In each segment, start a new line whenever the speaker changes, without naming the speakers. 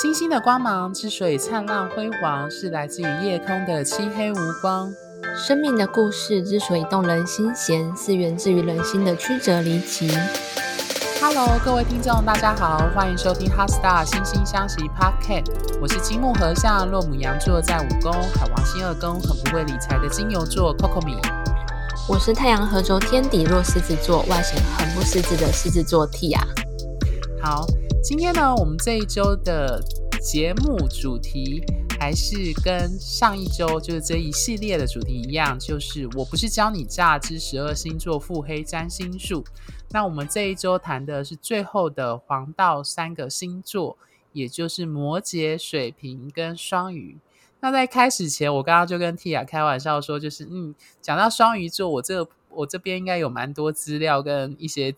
星星的光芒之所以灿烂辉煌，是来自于夜空的漆黑无光。
生命的故事之所以动人心弦，是源自于人心的曲折离奇。
Hello，各位听众，大家好，欢迎收听《哈 Star 星星相惜》Podcast。我是金木合相，落母羊座在五宫，海王星二宫，很不会理财的金牛座 Coco 米。
我是太阳合轴天底落狮子座，外显很不狮子的狮子座 Tia。
好。今天呢，我们这一周的节目主题还是跟上一周就是这一系列的主题一样，就是我不是教你诈之十二星座腹黑占星术。那我们这一周谈的是最后的黄道三个星座，也就是摩羯、水瓶跟双鱼。那在开始前，我刚刚就跟 Tia 开玩笑说，就是嗯，讲到双鱼座，我这个我这边应该有蛮多资料跟一些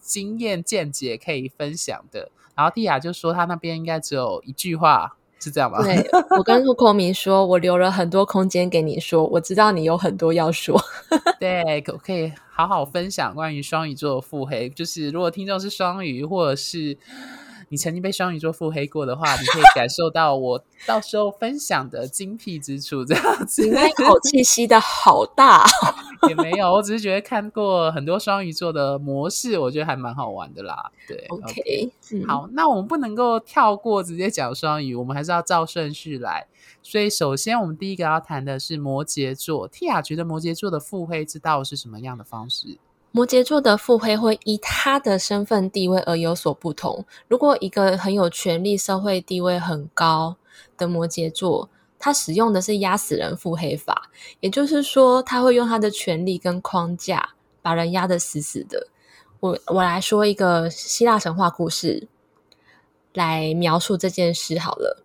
经验见解可以分享的。然后蒂亚就说他那边应该只有一句话，是这样吧？
对，我跟陆孔明说，我留了很多空间给你说，我知道你有很多要说。
对，可可以好好分享关于双鱼座的腹黑，就是如果听众是双鱼，或者是。你曾经被双鱼座腹黑过的话，你可以 感受到我到时候分享的精辟之处。这样子，你
那口气吸的好大，
也没有，我只是觉得看过很多双鱼座的模式，我觉得还蛮好玩的啦。对
，OK，, okay、嗯、
好，那我们不能够跳过直接讲双鱼，我们还是要照顺序来。所以，首先我们第一个要谈的是摩羯座。Tia 觉得摩羯座的腹黑之道是什么样的方式？
摩羯座的腹黑会依他的身份地位而有所不同。如果一个很有权力、社会地位很高的摩羯座，他使用的是压死人腹黑法，也就是说，他会用他的权力跟框架把人压得死死的。我我来说一个希腊神话故事来描述这件事好了。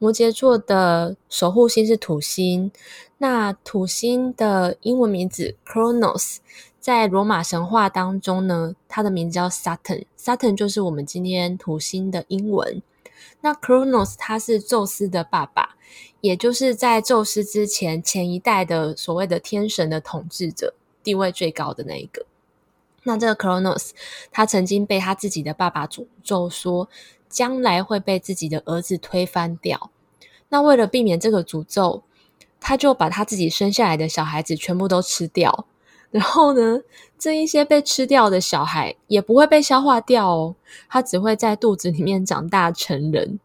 摩羯座的守护星是土星，那土星的英文名字 Cronos，。在罗马神话当中呢，它的名字叫 Saturn，Saturn 就是我们今天土星的英文。那 Cronos 他是宙斯的爸爸，也就是在宙斯之前前一代的所谓的天神的统治者，地位最高的那一个。那这个 Cronos，他曾经被他自己的爸爸诅咒说，将来会被自己的儿子推翻掉。那为了避免这个诅咒，他就把他自己生下来的小孩子全部都吃掉。然后呢，这一些被吃掉的小孩也不会被消化掉哦，他只会在肚子里面长大成人。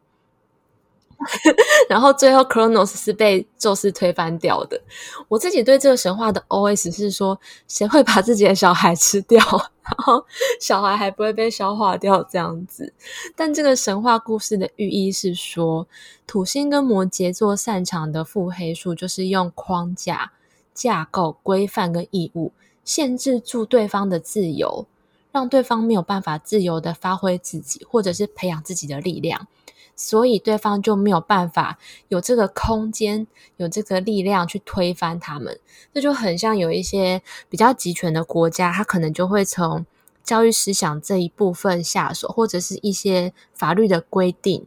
然后最后，Kronos 是被宙斯推翻掉的。我自己对这个神话的 OS 是说，谁会把自己的小孩吃掉，然后小孩还不会被消化掉这样子？但这个神话故事的寓意是说，土星跟摩羯座擅长的腹黑术，就是用框架。架构、规范跟义务限制住对方的自由，让对方没有办法自由的发挥自己，或者是培养自己的力量，所以对方就没有办法有这个空间、有这个力量去推翻他们。这就很像有一些比较集权的国家，他可能就会从教育思想这一部分下手，或者是一些法律的规定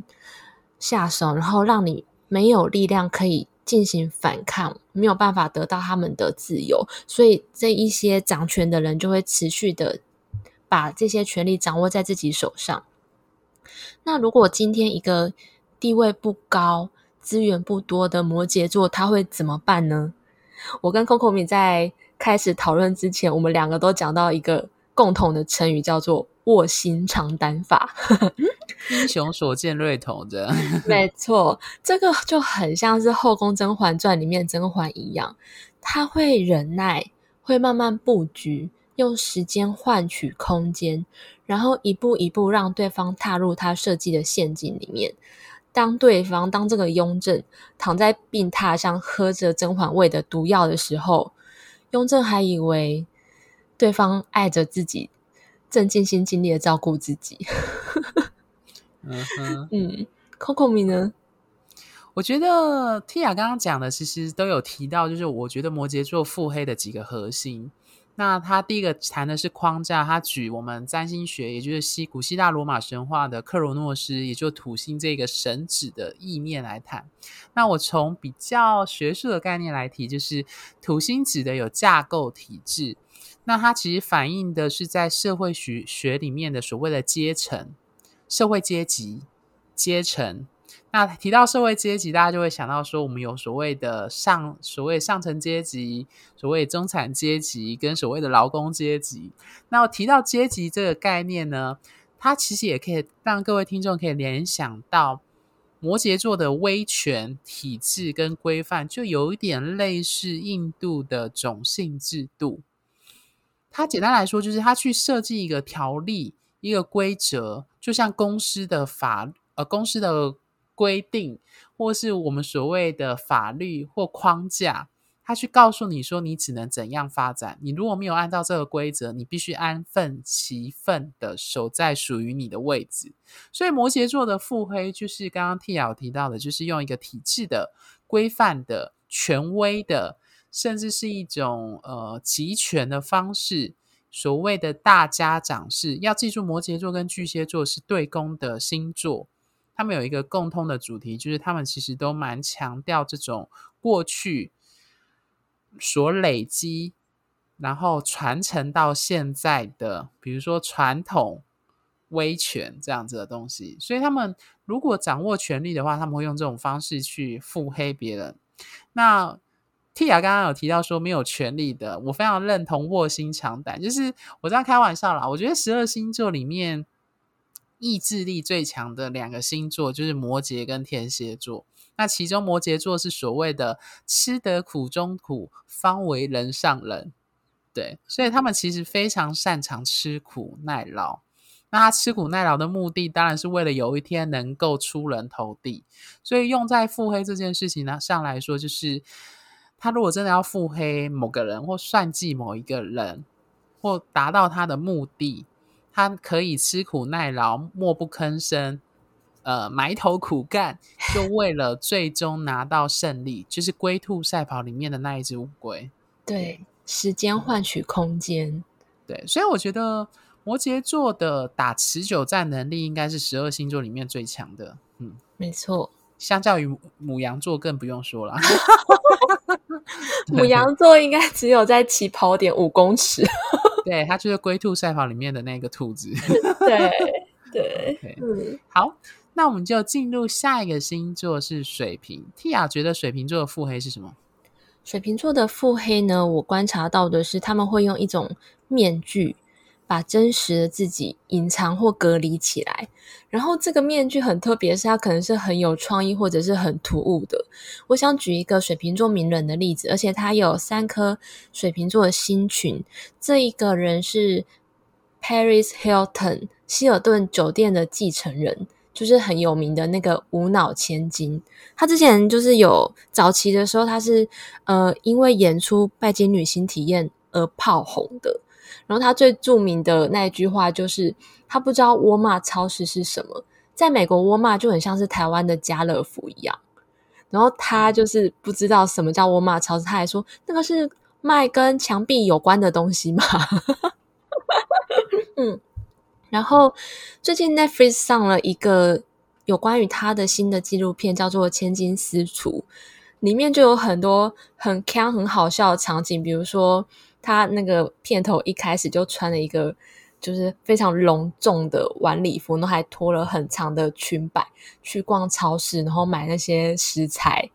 下手，然后让你没有力量可以。进行反抗，没有办法得到他们的自由，所以这一些掌权的人就会持续的把这些权力掌握在自己手上。那如果今天一个地位不高、资源不多的摩羯座，他会怎么办呢？我跟 Coco 米在开始讨论之前，我们两个都讲到一个共同的成语，叫做卧薪尝胆法。
英雄所见略同的，
没错，这个就很像是《后宫甄嬛传》里面甄嬛一样，她会忍耐，会慢慢布局，用时间换取空间，然后一步一步让对方踏入他设计的陷阱里面。当对方当这个雍正躺在病榻上喝着甄嬛喂的毒药的时候，雍正还以为对方爱着自己，正尽心尽力的照顾自己。
嗯哼，
嗯，Coco 米呢？
我觉得 Tia 刚刚讲的其实都有提到，就是我觉得摩羯座腹黑的几个核心。那他第一个谈的是框架，他举我们占星学，也就是西古希腊罗马神话的克罗诺斯，也就是土星这个神指的意念来谈。那我从比较学术的概念来提，就是土星指的有架构体制，那它其实反映的是在社会学学里面的所谓的阶层。社会阶级、阶层，那提到社会阶级，大家就会想到说，我们有所谓的上所谓上层阶级，所谓中产阶级，跟所谓的劳工阶级。那提到阶级这个概念呢，它其实也可以让各位听众可以联想到摩羯座的威权体制跟规范，就有一点类似印度的种姓制度。它简单来说，就是它去设计一个条例、一个规则，就像公司的法呃公司的。规定，或是我们所谓的法律或框架，他去告诉你说你只能怎样发展。你如果没有按照这个规则，你必须安分其分的守在属于你的位置。所以摩羯座的腹黑，就是刚刚 Tia 提到的，就是用一个体制的、规范的、权威的，甚至是一种呃集权的方式。所谓的大家长式，要记住，摩羯座跟巨蟹座是对宫的星座。他们有一个共通的主题，就是他们其实都蛮强调这种过去所累积，然后传承到现在的，比如说传统威权这样子的东西。所以他们如果掌握权力的话，他们会用这种方式去腹黑别人。那 Tia 刚刚有提到说没有权力的，我非常认同卧薪尝胆，就是我这样开玩笑啦。我觉得十二星座里面。意志力最强的两个星座就是摩羯跟天蝎座。那其中摩羯座是所谓的“吃得苦中苦，方为人上人”，对，所以他们其实非常擅长吃苦耐劳。那他吃苦耐劳的目的，当然是为了有一天能够出人头地。所以用在腹黑这件事情呢上来说，就是他如果真的要腹黑某个人，或算计某一个人，或达到他的目的。他可以吃苦耐劳，默不吭声，呃，埋头苦干，就为了最终拿到胜利，就是龟兔赛跑里面的那一只乌龟。
对，时间换取空间。
对，所以我觉得摩羯座的打持久战能力应该是十二星座里面最强的。嗯，
没错。
相较于母羊座更不用说了。
母羊座应该只有在起跑点五公尺。
对，它就是龟兔赛跑里面的那个兔子。
对对，Okay. 嗯，
好，那我们就进入下一个星座是水瓶。Tia 觉得水瓶座的腹黑是什么？
水瓶座的腹黑呢？我观察到的是，他们会用一种面具。把真实的自己隐藏或隔离起来，然后这个面具很特别，是它可能是很有创意或者是很突兀的。我想举一个水瓶座名人的例子，而且他有三颗水瓶座的星群。这一个人是 Paris Hilton 希尔顿酒店的继承人，就是很有名的那个无脑千金。他之前就是有早期的时候，他是呃因为演出拜金女星体验而炮红的。然后他最著名的那一句话就是，他不知道沃尔玛超市是什么，在美国沃尔玛就很像是台湾的家乐福一样。然后他就是不知道什么叫沃尔玛超市，他还说那个是卖跟墙壁有关的东西嘛。嗯，然后最近 Netflix 上了一个有关于他的新的纪录片，叫做《千金私厨》，里面就有很多很锵、很好笑的场景，比如说。他那个片头一开始就穿了一个就是非常隆重的晚礼服，然后还拖了很长的裙摆去逛超市，然后买那些食材，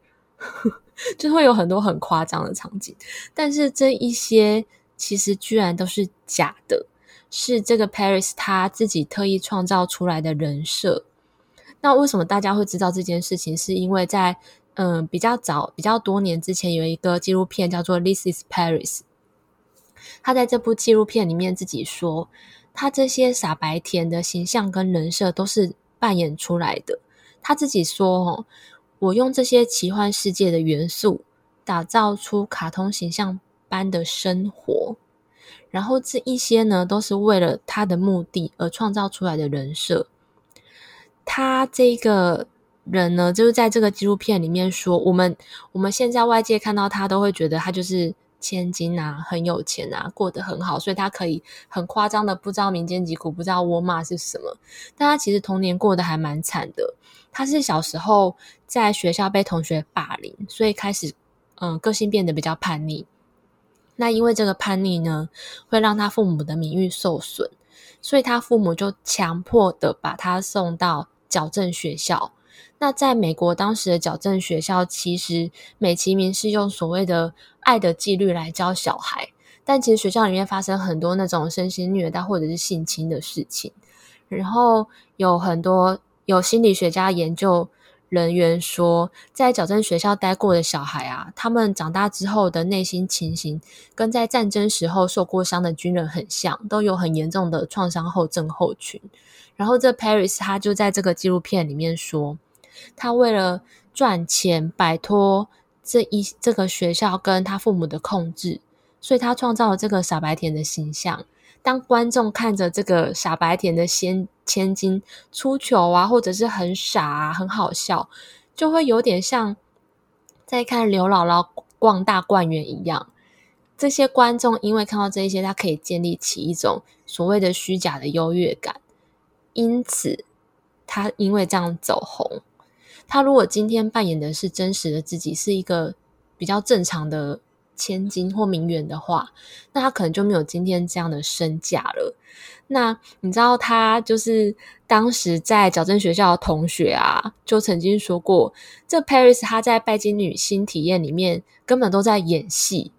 就会有很多很夸张的场景。但是这一些其实居然都是假的，是这个 Paris 他自己特意创造出来的人设。那为什么大家会知道这件事情？是因为在嗯、比较早、比较多年之前，有一个纪录片叫做《This Is Paris》。他在这部纪录片里面自己说，他这些傻白甜的形象跟人设都是扮演出来的。他自己说：“哦，我用这些奇幻世界的元素，打造出卡通形象般的生活。然后这一些呢，都是为了他的目的而创造出来的人设。他这个人呢，就是在这个纪录片里面说，我们我们现在外界看到他，都会觉得他就是。”千金啊，很有钱啊，过得很好，所以他可以很夸张的不知道民间疾苦，不知道沃尔玛是什么。但他其实童年过得还蛮惨的。他是小时候在学校被同学霸凌，所以开始嗯个性变得比较叛逆。那因为这个叛逆呢，会让他父母的名誉受损，所以他父母就强迫的把他送到矫正学校，那在美国当时的矫正学校，其实美其名是用所谓的爱的纪律来教小孩，但其实学校里面发生很多那种身心虐待或者是性侵的事情，然后有很多有心理学家研究。人员说，在矫正学校待过的小孩啊，他们长大之后的内心情形，跟在战争时候受过伤的军人很像，都有很严重的创伤后症候群。然后这 Paris 他就在这个纪录片里面说，他为了赚钱摆脱这一这个学校跟他父母的控制，所以他创造了这个傻白甜的形象。当观众看着这个傻白甜的千千金出糗啊，或者是很傻啊，很好笑，就会有点像在看刘姥姥逛大观园一样。这些观众因为看到这一些，他可以建立起一种所谓的虚假的优越感，因此他因为这样走红。他如果今天扮演的是真实的自己，是一个比较正常的。千金或名媛的话，那他可能就没有今天这样的身价了。那你知道，他就是当时在矫正学校的同学啊，就曾经说过，这 Paris 他在拜金女新体验里面根本都在演戏，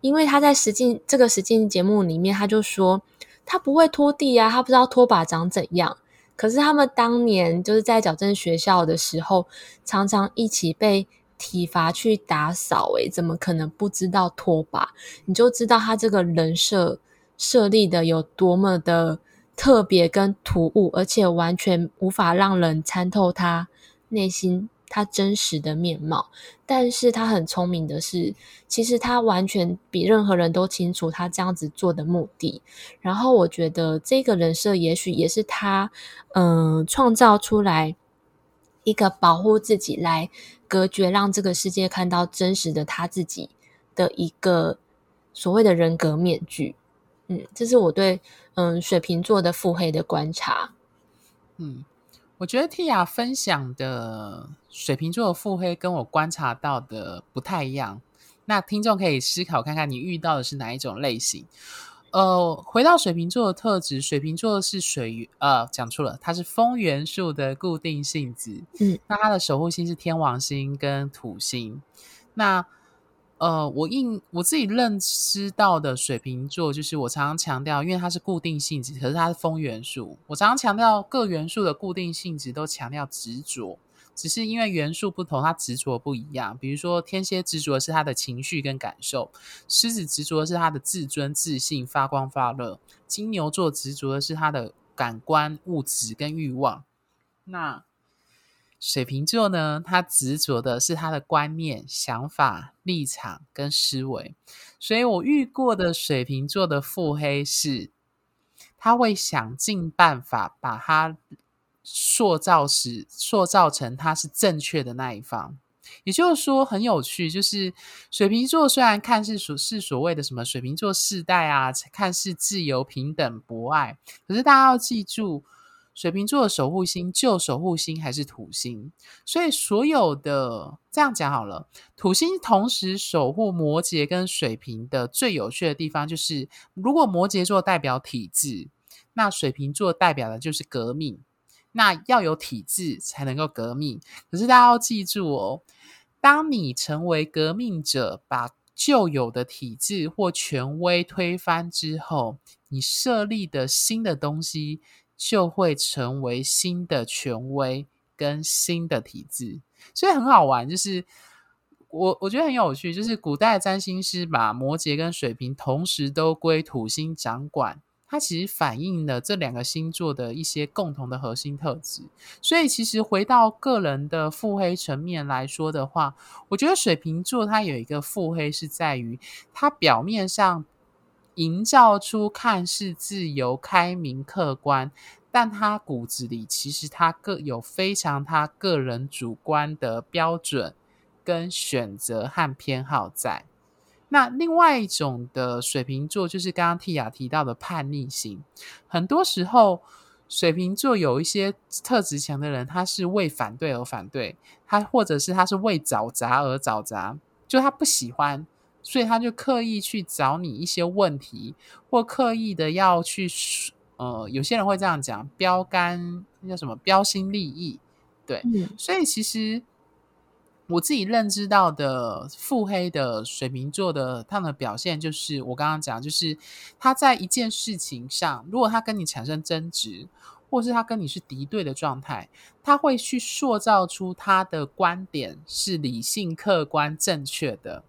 因为他在实境这个实境节目里面，他就说他不会拖地啊，他不知道拖把长怎样。可是他们当年就是在矫正学校的时候，常常一起被。体罚去打扫，诶，怎么可能不知道拖把？你就知道他这个人设设立的有多么的特别跟突兀，而且完全无法让人参透他内心他真实的面貌。但是他很聪明的是，其实他完全比任何人都清楚他这样子做的目的。然后我觉得这个人设也许也是他嗯、创造出来一个保护自己来。隔绝，让这个世界看到真实的他自己的一个所谓的人格面具。嗯，这是我对嗯水瓶座的腹黑的观察。
嗯，我觉得 Tia 分享的水瓶座的腹黑跟我观察到的不太一样。那听众可以思考看看，你遇到的是哪一种类型？呃，回到水瓶座的特质，水瓶座是水，呃，讲错了，它是风元素的固定性质。嗯，那它的守护星是天王星跟土星。那呃，我应我自己认知到的水瓶座，就是我常常强调，因为它是固定性质，可是它是风元素。我常常强调各元素的固定性质，都强调执着。只是因为元素不同，它执着不一样。比如说，天蝎执着的是他的情绪跟感受，狮子执着的是他的自尊、自信、发光发热，金牛座执着的是他的感官、物质跟欲望。那水瓶座呢？他执着的是他的观念、想法、立场跟思维。所以我遇过的水瓶座的腹黑是，他会想尽办法把他。塑造时，塑造成他是正确的那一方，也就是说很有趣。就是水瓶座虽然看似所是所谓的什么水瓶座世代啊，看似自由、平等、博爱，可是大家要记住，水瓶座的守护星旧守护星还是土星。所以所有的这样讲好了，土星同时守护摩羯跟水瓶的最有趣的地方，就是如果摩羯座代表体制，那水瓶座代表的就是革命。那要有体制才能够革命，可是大家要记住哦，当你成为革命者，把旧有的体制或权威推翻之后，你设立的新的东西就会成为新的权威跟新的体制，所以很好玩。就是我我觉得很有趣，就是古代占星师把摩羯跟水瓶同时都归土星掌管。它其实反映了这两个星座的一些共同的核心特质，所以其实回到个人的腹黑层面来说的话，我觉得水瓶座它有一个腹黑是在于，它表面上营造出看似自由、开明、客观，但它骨子里其实它各有非常他个人主观的标准跟选择和偏好在。那另外一种的水瓶座，就是刚刚 Tia 提到的叛逆型。很多时候，水瓶座有一些特质强的人，他是为反对而反对，他或者是他是为找茬而找茬，就他不喜欢，所以他就刻意去找你一些问题，或刻意的要去，呃，有些人会这样讲，标杆那叫什么标新立异，对，嗯、所以其实我自己认知到的腹黑的水瓶座的他们的表现，就是我刚刚讲，就是他在一件事情上，如果他跟你产生争执，或是他跟你是敌对的状态，他会去塑造出他的观点是理性、客观、正确的。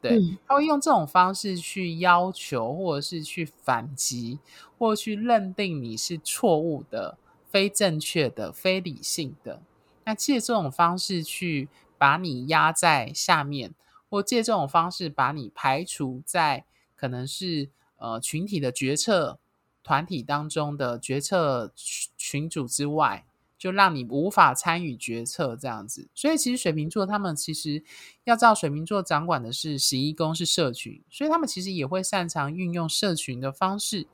对，他会用这种方式去要求，或者是去反击，或者去认定你是错误的。非正确的、非理性的，那借这种方式去把你压在下面，或借这种方式把你排除在可能是呃群体的决策团体当中的决策群组之外，就让你无法参与决策这样子。所以其实水瓶座他们其实要知道，水瓶座掌管的是十一宫是社群，所以他们其实也会擅长运用社群的方式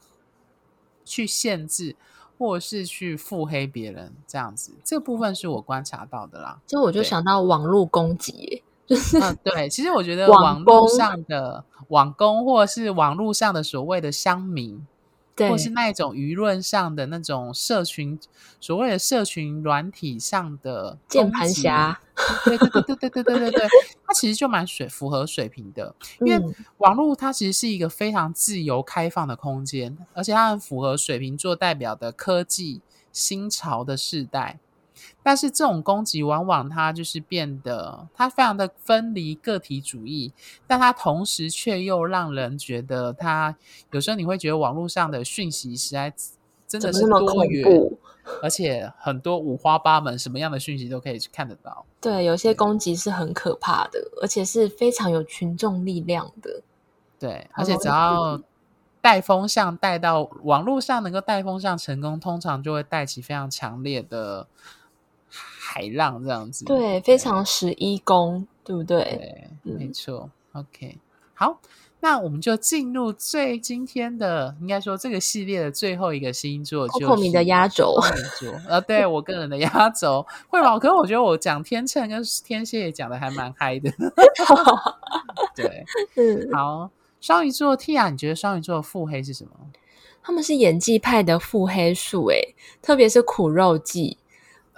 去限制。或是去腹黑别人这样子，这个部分是我观察到的啦。
就我就想到网络攻击，就是
嗯，对，其实我觉得网络上的网工，或者是网络上的所谓的乡民。对，或是那一种舆论上的那种社群，所谓的社群软体上的
键盘侠，
对对对对对对对对对，它其实就蛮水符合水平的，因为网络它其实是一个非常自由开放的空间，而且它很符合水瓶座代表的科技新潮的世代。但是这种攻击往往它就是变得它非常的分离个体主义，但它同时却又让人觉得它有时候你会觉得网络上的讯息实在真的是多元，而且很多五花八门，什么样的讯息都可以去看得到。
对，有些攻击是很可怕的，而且是非常有群众力量的。
对，而且只要带风向带到网络上，能够带风向成功，通常就会带起非常强烈的。海浪这样子，
对，非常十一宫，对不对？
对，嗯、没错。OK，好，那我们就进入最今天的，应该说这个系列的最后一个星座，就是
的压轴。
呃，对我个人的压轴，会吗？可是我觉得我讲天秤跟天蝎也讲的还蛮嗨的。对，嗯，好，双鱼座 Tia，你觉得双鱼座的腹黑是什么？
他们是演技派的腹黑术，诶，特别是苦肉计。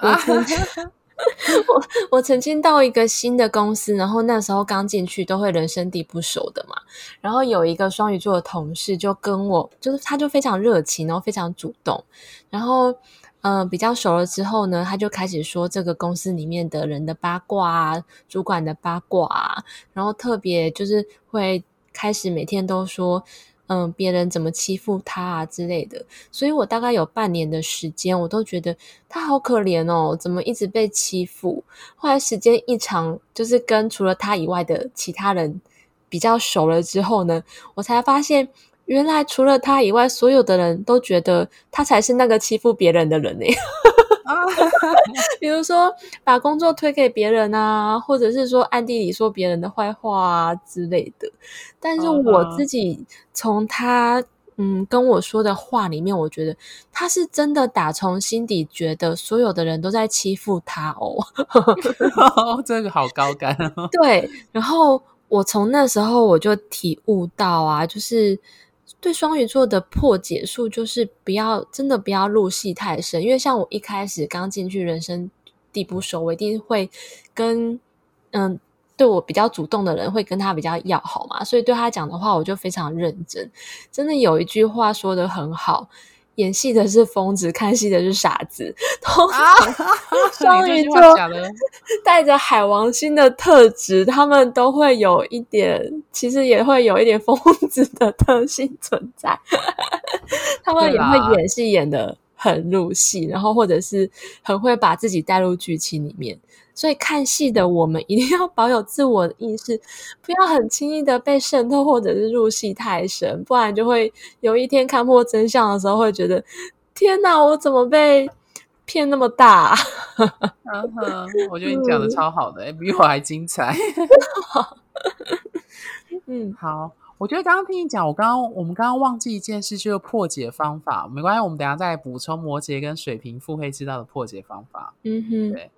我曾经，我我曾经到一个新的公司，然后那时候刚进去都会人生地不熟的嘛。然后有一个双鱼座的同事就跟我，就是他就非常热情，然后非常主动。然后，嗯、呃，比较熟了之后呢，他就开始说这个公司里面的人的八卦啊，主管的八卦啊，然后特别就是会开始每天都说。嗯，别人怎么欺负他啊之类的，所以我大概有半年的时间，我都觉得他好可怜哦，怎么一直被欺负？后来时间一长，就是跟除了他以外的其他人比较熟了之后呢，我才发现，原来除了他以外，所有的人都觉得他才是那个欺负别人的人呢。比如说，把工作推给别人啊，或者是说暗地里说别人的坏话啊之类的。但是我自己从他嗯跟我说的话里面，我觉得他是真的打从心底觉得所有的人都在欺负他哦。
哦，这个好高干哦。
对，然后我从那时候我就体悟到啊，就是。对双鱼座的破解术就是不要真的不要入戏太深，因为像我一开始刚进去人生地不熟，我一定会跟嗯对我比较主动的人会跟他比较要好嘛，所以对他讲的话我就非常认真。真的有一句话说得很好。演戏的是疯子，看戏的是傻子。通常 双鱼座 带着海王星的特质，他们都会有一点，其实也会有一点疯子的特性存在。他们也会演戏演得很入戏，然后或者是很会把自己带入剧情里面。所以看戏的我们一定要保有自我的意识，不要很轻易的被渗透或者是入戏太深，不然就会有一天看破真相的时候，会觉得天哪，我怎么被骗那么大？
嗯 哼，我觉得你讲的超好的，嗯、比我还精彩。嗯，好，我觉得刚刚听你讲，我刚刚我们刚刚忘记一件事，就是破解方法。没关系，我们等一下再补充摩羯跟水瓶腹黑知道的破解方法。
嗯哼，
对。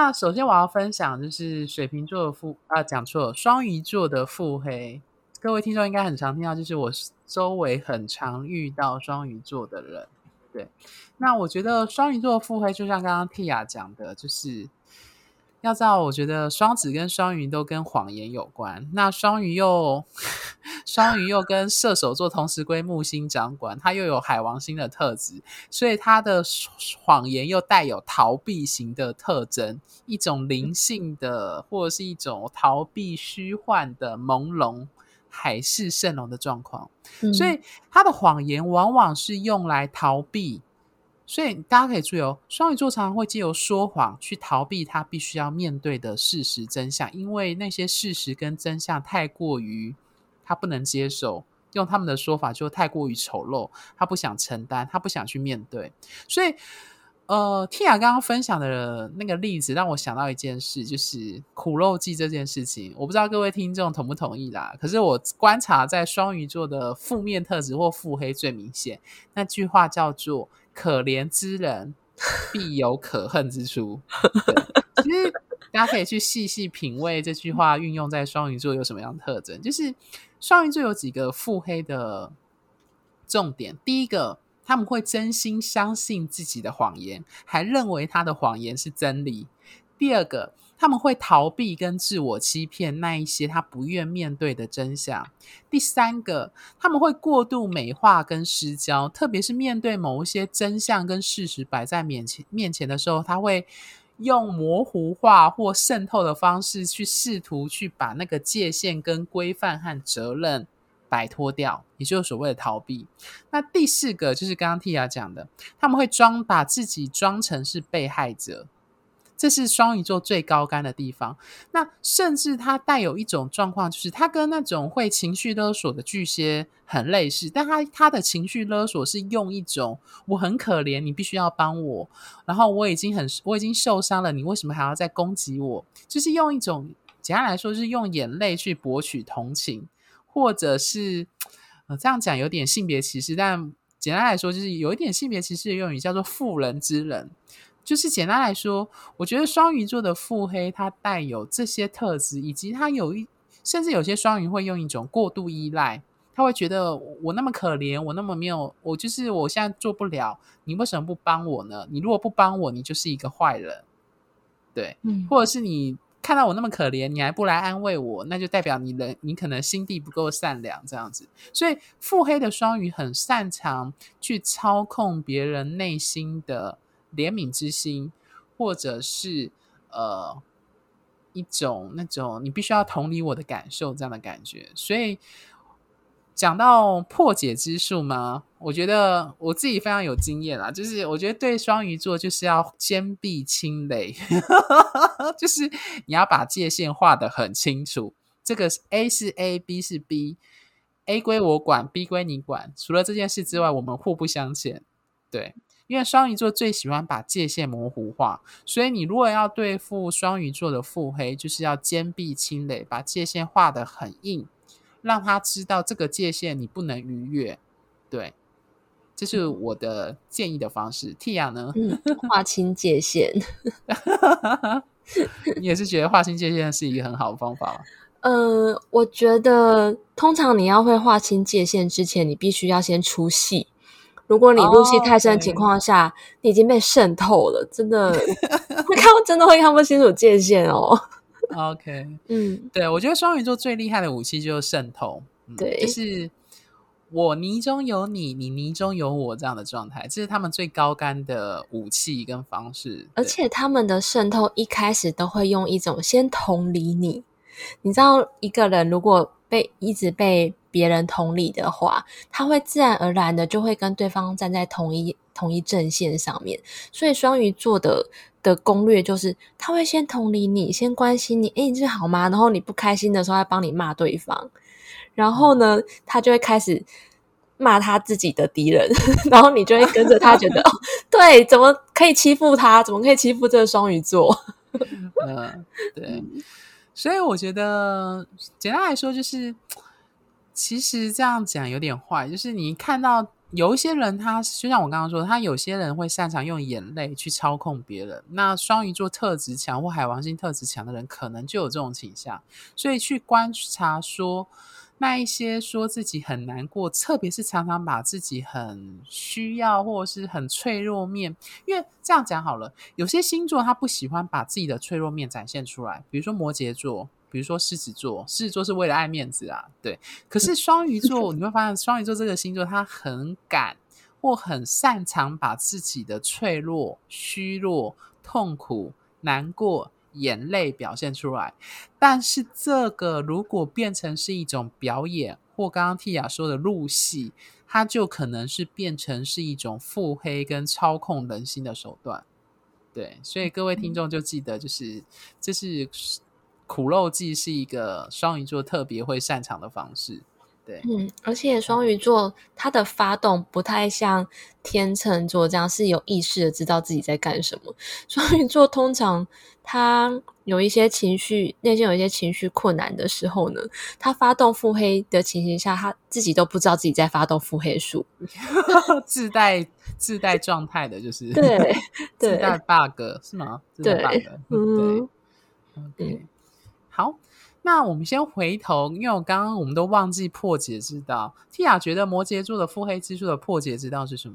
那首先我要分享就是水瓶座的腹啊，讲错了，双鱼座的腹黑。各位听众应该很常听到，就是我周围很常遇到双鱼座的人。对，那我觉得双鱼座腹黑，就像刚刚 Tia 讲的，就是。要知道，我觉得双子跟双鱼都跟谎言有关。那双鱼又 双鱼又跟射手座同时归木星掌管，它又有海王星的特质，所以它的谎言又带有逃避型的特征，一种灵性的，或者是一种逃避虚幻的朦胧海市蜃楼的状况。嗯。所以他的谎言往往是用来逃避。所以大家可以注意哦，双鱼座常常会借由说谎去逃避他必须要面对的事实真相，因为那些事实跟真相太过于他不能接受，用他们的说法就太过于丑陋，他不想承担，他不想去面对。所以，呃，Tia 刚刚分享的那个例子让我想到一件事，就是苦肉计这件事情。我不知道各位听众同不同意啦，可是我观察在双鱼座的负面特质或腹黑最明显，那句话叫做。可怜之人必有可恨之处。其实大家可以去细细品味这句话运用在双鱼座有什么样的特征。就是双鱼座有几个腹黑的重点。第一个，他们会真心相信自己的谎言，还认为他的谎言是真理。第二个。他们会逃避跟自我欺骗那一些他不愿面对的真相。第三个，他们会过度美化跟失焦，特别是面对某一些真相跟事实摆在面前面前的时候，他会用模糊化或渗透的方式去试图去把那个界限跟规范和责任摆脱掉，也就是所谓的逃避。那第四个就是刚刚 Tia 讲的，他们会装把自己装成是被害者。这是双鱼座最高干的地方。那甚至它带有一种状况，就是它跟那种会情绪勒索的巨蟹很类似，但它它的情绪勒索是用一种我很可怜，你必须要帮我，然后我已经很我已经受伤了，你为什么还要再攻击我？就是用一种简单来说，就是用眼泪去博取同情，或者是呃这样讲有点性别歧视，但简单来说就是有一点性别歧视的用语，叫做妇人之仁。就是简单来说，我觉得双鱼座的腹黑，它带有这些特质，以及它有一，甚至有些双鱼会用一种过度依赖，他会觉得我那么可怜，我那么没有，我就是我现在做不了，你为什么不帮我呢？你如果不帮我，你就是一个坏人，对，嗯，或者是你看到我那么可怜，你还不来安慰我，那就代表你的你可能心地不够善良，这样子。所以腹黑的双鱼很擅长去操控别人内心的。怜悯之心，或者是呃一种那种你必须要同理我的感受这样的感觉。所以讲到破解之术嘛，我觉得我自己非常有经验啦。就是我觉得对双鱼座就是要坚壁清雷，就是你要把界限画得很清楚。这个 A 是 A，B 是 B，A 归我管，B 归你管。除了这件事之外，我们互不相欠。对。因为双鱼座最喜欢把界限模糊化，所以你如果要对付双鱼座的腹黑，就是要坚壁清垒，把界限画得很硬，让他知道这个界限你不能逾越。对，这是我的建议的方式。Tia 呢？
嗯，划清界限。
你也是觉得划清界限是一个很好的方法吗？
呃，我觉得通常你要会划清界限之前，你必须要先出戏。如果你入戏太深的情况下，oh, 你已经被渗透了，真的会 看，真的会看不清楚界限哦。
OK，嗯，对，我觉得双鱼座最厉害的武器就是渗透，嗯、对，就是我泥中有你，你泥中有我这样的状态，这是他们最高干的武器跟方式。
而且他们的渗透一开始都会用一种先同理你，你知道一个人如果被一直被。别人同理的话，他会自然而然的就会跟对方站在同一同一阵线上面。所以双鱼座的的攻略就是，他会先同理你，先关心你，诶，你这好吗？然后你不开心的时候，他帮你骂对方。然后呢，他就会开始骂他自己的敌人，然后你就会跟着他，觉得 哦，对，怎么可以欺负他？怎么可以欺负这个双鱼座？
嗯，对。所以我觉得，简单来说就是。其实这样讲有点坏，就是你看到有一些人他，就像我刚刚说，他有些人会擅长用眼泪去操控别人。那双鱼座特质强或海王星特质强的人，可能就有这种倾向。所以去观察说，那一些说自己很难过，特别是常常把自己很需要或是很脆弱面，因为这样讲好了，有些星座他不喜欢把自己的脆弱面展现出来，比如说摩羯座，比如说狮子座，狮子座是为了爱面子啊，对。可是双鱼 座，你会发现双鱼座这个星座，他很敢或很擅长把自己的脆弱、虚弱、痛苦、难过。眼泪表现出来，但是这个如果变成是一种表演，或刚刚 Tia 说的入戏，它就可能是变成是一种腹黑跟操控人心的手段。对，所以各位听众就记得，就是这是苦肉计，是一个双鱼座特别会擅长的方式。对，
嗯，而且双鱼座它的发动不太像天秤座这样是有意识的知道自己在干什么。双鱼座通常他有一些情绪，内心有一些情绪困难的时候呢，他发动腹黑的情形下，他自己都不知道自己在发动腹黑术，
自带自带状态的，就是
对 对，
自带 bug 是吗？自带 bug，对，嗯，OK，好。那我们先回头，因为我刚刚我们都忘记破解之道。蒂亚觉得摩羯座的腹黑之术的破解之道是什么？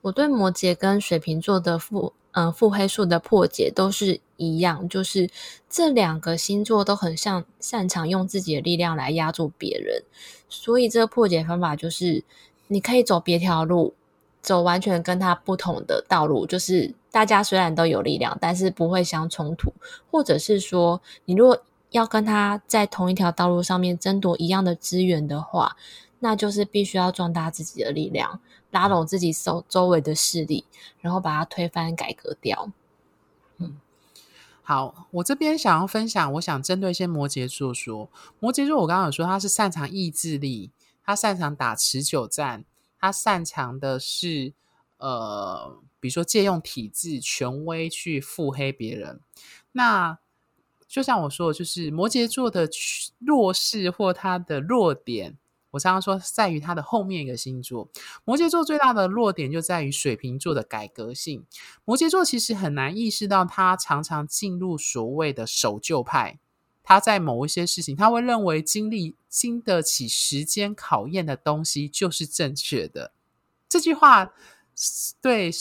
我对摩羯跟水瓶座的腹嗯腹黑术的破解都是一样，就是这两个星座都很像擅长用自己的力量来压住别人，所以这个破解方法就是你可以走别条路，走完全跟他不同的道路，就是大家虽然都有力量，但是不会相冲突，或者是说你如果。要跟他在同一条道路上面争夺一样的资源的话，那就是必须要壮大自己的力量，拉拢自己周周围的势力，然后把它推翻改革掉。
嗯，好，我这边想要分享，我想针对一些摩羯座说，摩羯座我刚刚有说他是擅长意志力，他擅长打持久战，他擅长的是呃，比如说借用体制权威去腹黑别人，那。就像我说，就是摩羯座的弱势或他的弱点，我常常说在于他的后面一个星座。摩羯座最大的弱点就在于水瓶座的改革性。摩羯座其实很难意识到，他常常进入所谓的守旧派。他在某一些事情，他会认为经历经得起时间考验的东西就是正确的。这句话对。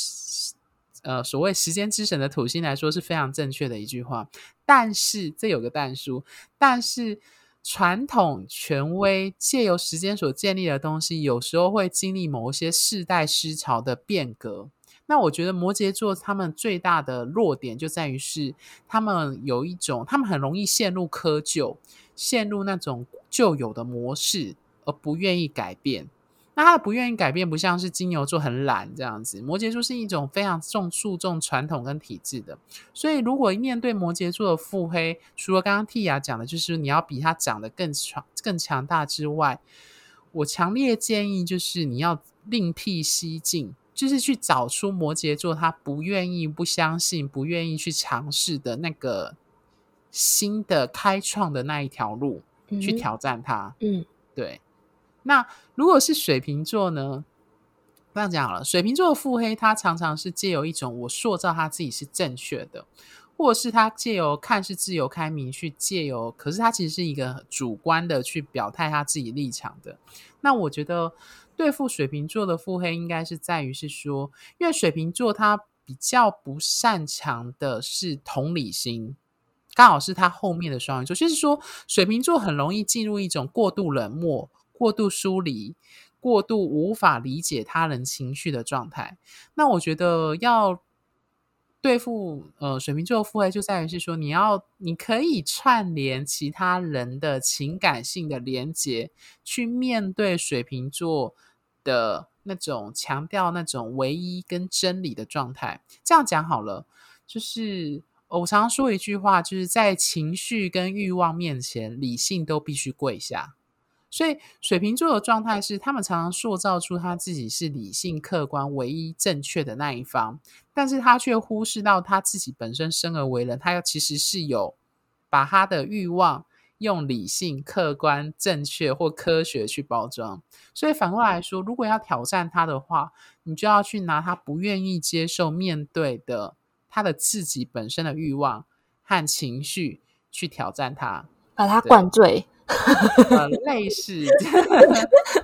呃，所谓时间之神的土星来说是非常正确的一句话，但是这有个但书，但是传统权威借由时间所建立的东西，有时候会经历某一些世代思潮的变革。那我觉得摩羯座他们最大的弱点就在于是，他们有一种，他们很容易陷入窠臼，陷入那种旧有的模式，而不愿意改变。那他的不愿意改变，不像是金牛座很懒这样子。摩羯座是一种非常重注重传统跟体制的，所以如果面对摩羯座的腹黑，除了刚刚 Tia 讲的，就是你要比他长得更强、更强大之外，我强烈建议就是你要另辟蹊径，就是去找出摩羯座他不愿意、不相信、不愿意去尝试的那个新的开创的那一条路，嗯、去挑战他。嗯，对。那如果是水瓶座呢？这样讲好了，水瓶座的腹黑，他常常是借由一种我塑造他自己是正确的，或者是他借由看似自由开明去借由，可是他其实是一个主观的去表态他自己立场的。那我觉得对付水瓶座的腹黑，应该是在于是说，因为水瓶座他比较不擅长的是同理心，刚好是他后面的双鱼座，就是说水瓶座很容易进入一种过度冷漠。过度疏离、过度无法理解他人情绪的状态，那我觉得要对付呃水瓶座的腹黑，就在于是说，你要你可以串联其他人的情感性的连结，去面对水瓶座的那种强调那种唯一跟真理的状态。这样讲好了，就是我常常说一句话，就是在情绪跟欲望面前，理性都必须跪下。所以水瓶座的状态是，他们常常塑造出他自己是理性、客观、唯一正确的那一方，但是他却忽视到他自己本身生而为人，他又其实是有把他的欲望用理性、客观、正确或科学去包装。所以反过来说，如果要挑战他的话，你就要去拿他不愿意接受、面对的他的自己本身的欲望和情绪去挑战他，
把他灌醉。
呃，类似，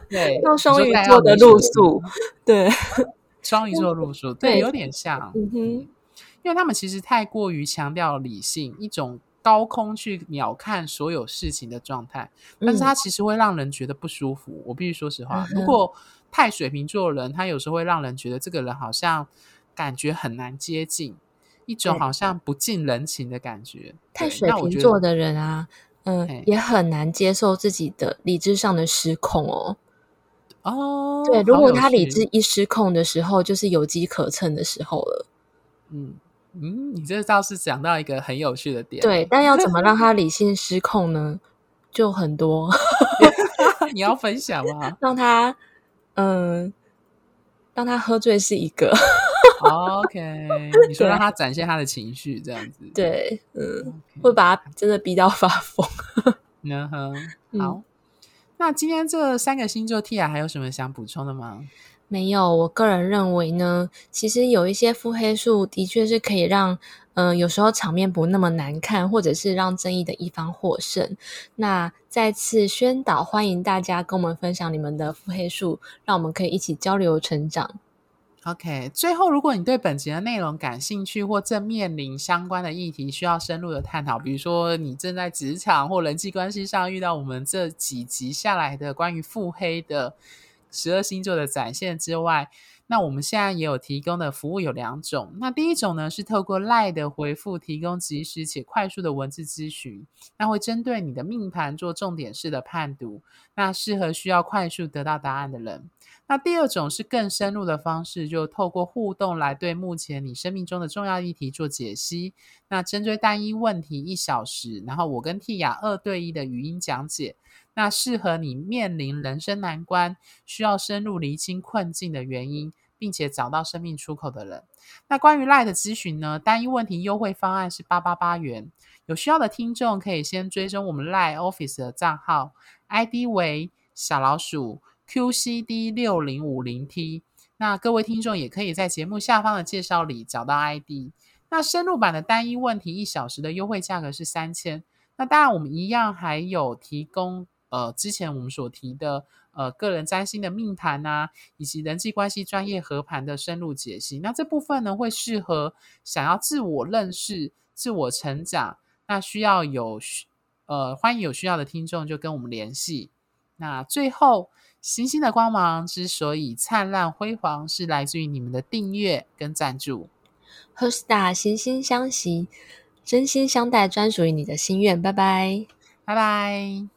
对，
用双鱼座的路数，对，
双鱼座路数，对，有点像，
嗯哼，
因为他们其实太过于强调理性，一种高空去鸟看所有事情的状态，但是它其实会让人觉得不舒服。嗯、我必须说实话，如果太水瓶座的人，他有时候会让人觉得这个人好像感觉很难接近，一种好像不近人情的感觉。
太水瓶座的人啊。嗯，也很难接受自己的理智上的失控哦。
哦，
对，如果他理智一失控的时候，就是有机可乘的时候了。
嗯嗯，你这倒是讲到一个很有趣的点。
对，但要怎么让他理性失控呢？就很多。
你要分享吗？
让他，嗯，让他喝醉是一个。
OK，你说让他展现他的情绪，这样子。
对，嗯.会把他真的逼到发疯。
嗯哼，好。那今天这三个星座 Tia 还有什么想补充的吗？
没有，我个人认为呢，其实有一些腹黑术的确是可以让，嗯、呃，有时候场面不那么难看，或者是让正义的一方获胜。那再次宣导，欢迎大家跟我们分享你们的腹黑术，让我们可以一起交流成长。
OK，最后，如果你对本集的内容感兴趣，或正面临相关的议题需要深入的探讨，比如说你正在职场或人际关系上遇到我们这几集下来的关于腹黑的十二星座的展现之外，那我们现在也有提供的服务有两种。那第一种呢，是透过 LINE 的回复提供及时且快速的文字咨询，那会针对你的命盘做重点式的判读，那适合需要快速得到答案的人。那第二种是更深入的方式，就透过互动来对目前你生命中的重要议题做解析。那针对单一问题一小时，然后我跟蒂雅二对一的语音讲解，那适合你面临人生难关，需要深入厘清困境的原因，并且找到生命出口的人。那关于 Lie 的咨询呢，单一问题优惠方案是八八八元。有需要的听众可以先追踪我们 Lie Office 的账号，ID 为小老鼠。QCD 六零五零 T，那各位听众也可以在节目下方的介绍里找到 ID。那深入版的单一问题一小时的优惠价格是三千。那当然，我们一样还有提供呃之前我们所提的呃个人占星的命盘啊，以及人际关系专业合盘的深入解析。那这部分呢，会适合想要自我认识、自我成长，那需要有呃欢迎有需要的听众就跟我们联系。那最后。星星的光芒之所以灿烂辉煌，是来自于你们的订阅跟赞助。
HeartStar 心心相惜，真心相待，专属于你的心愿。拜拜，
拜拜。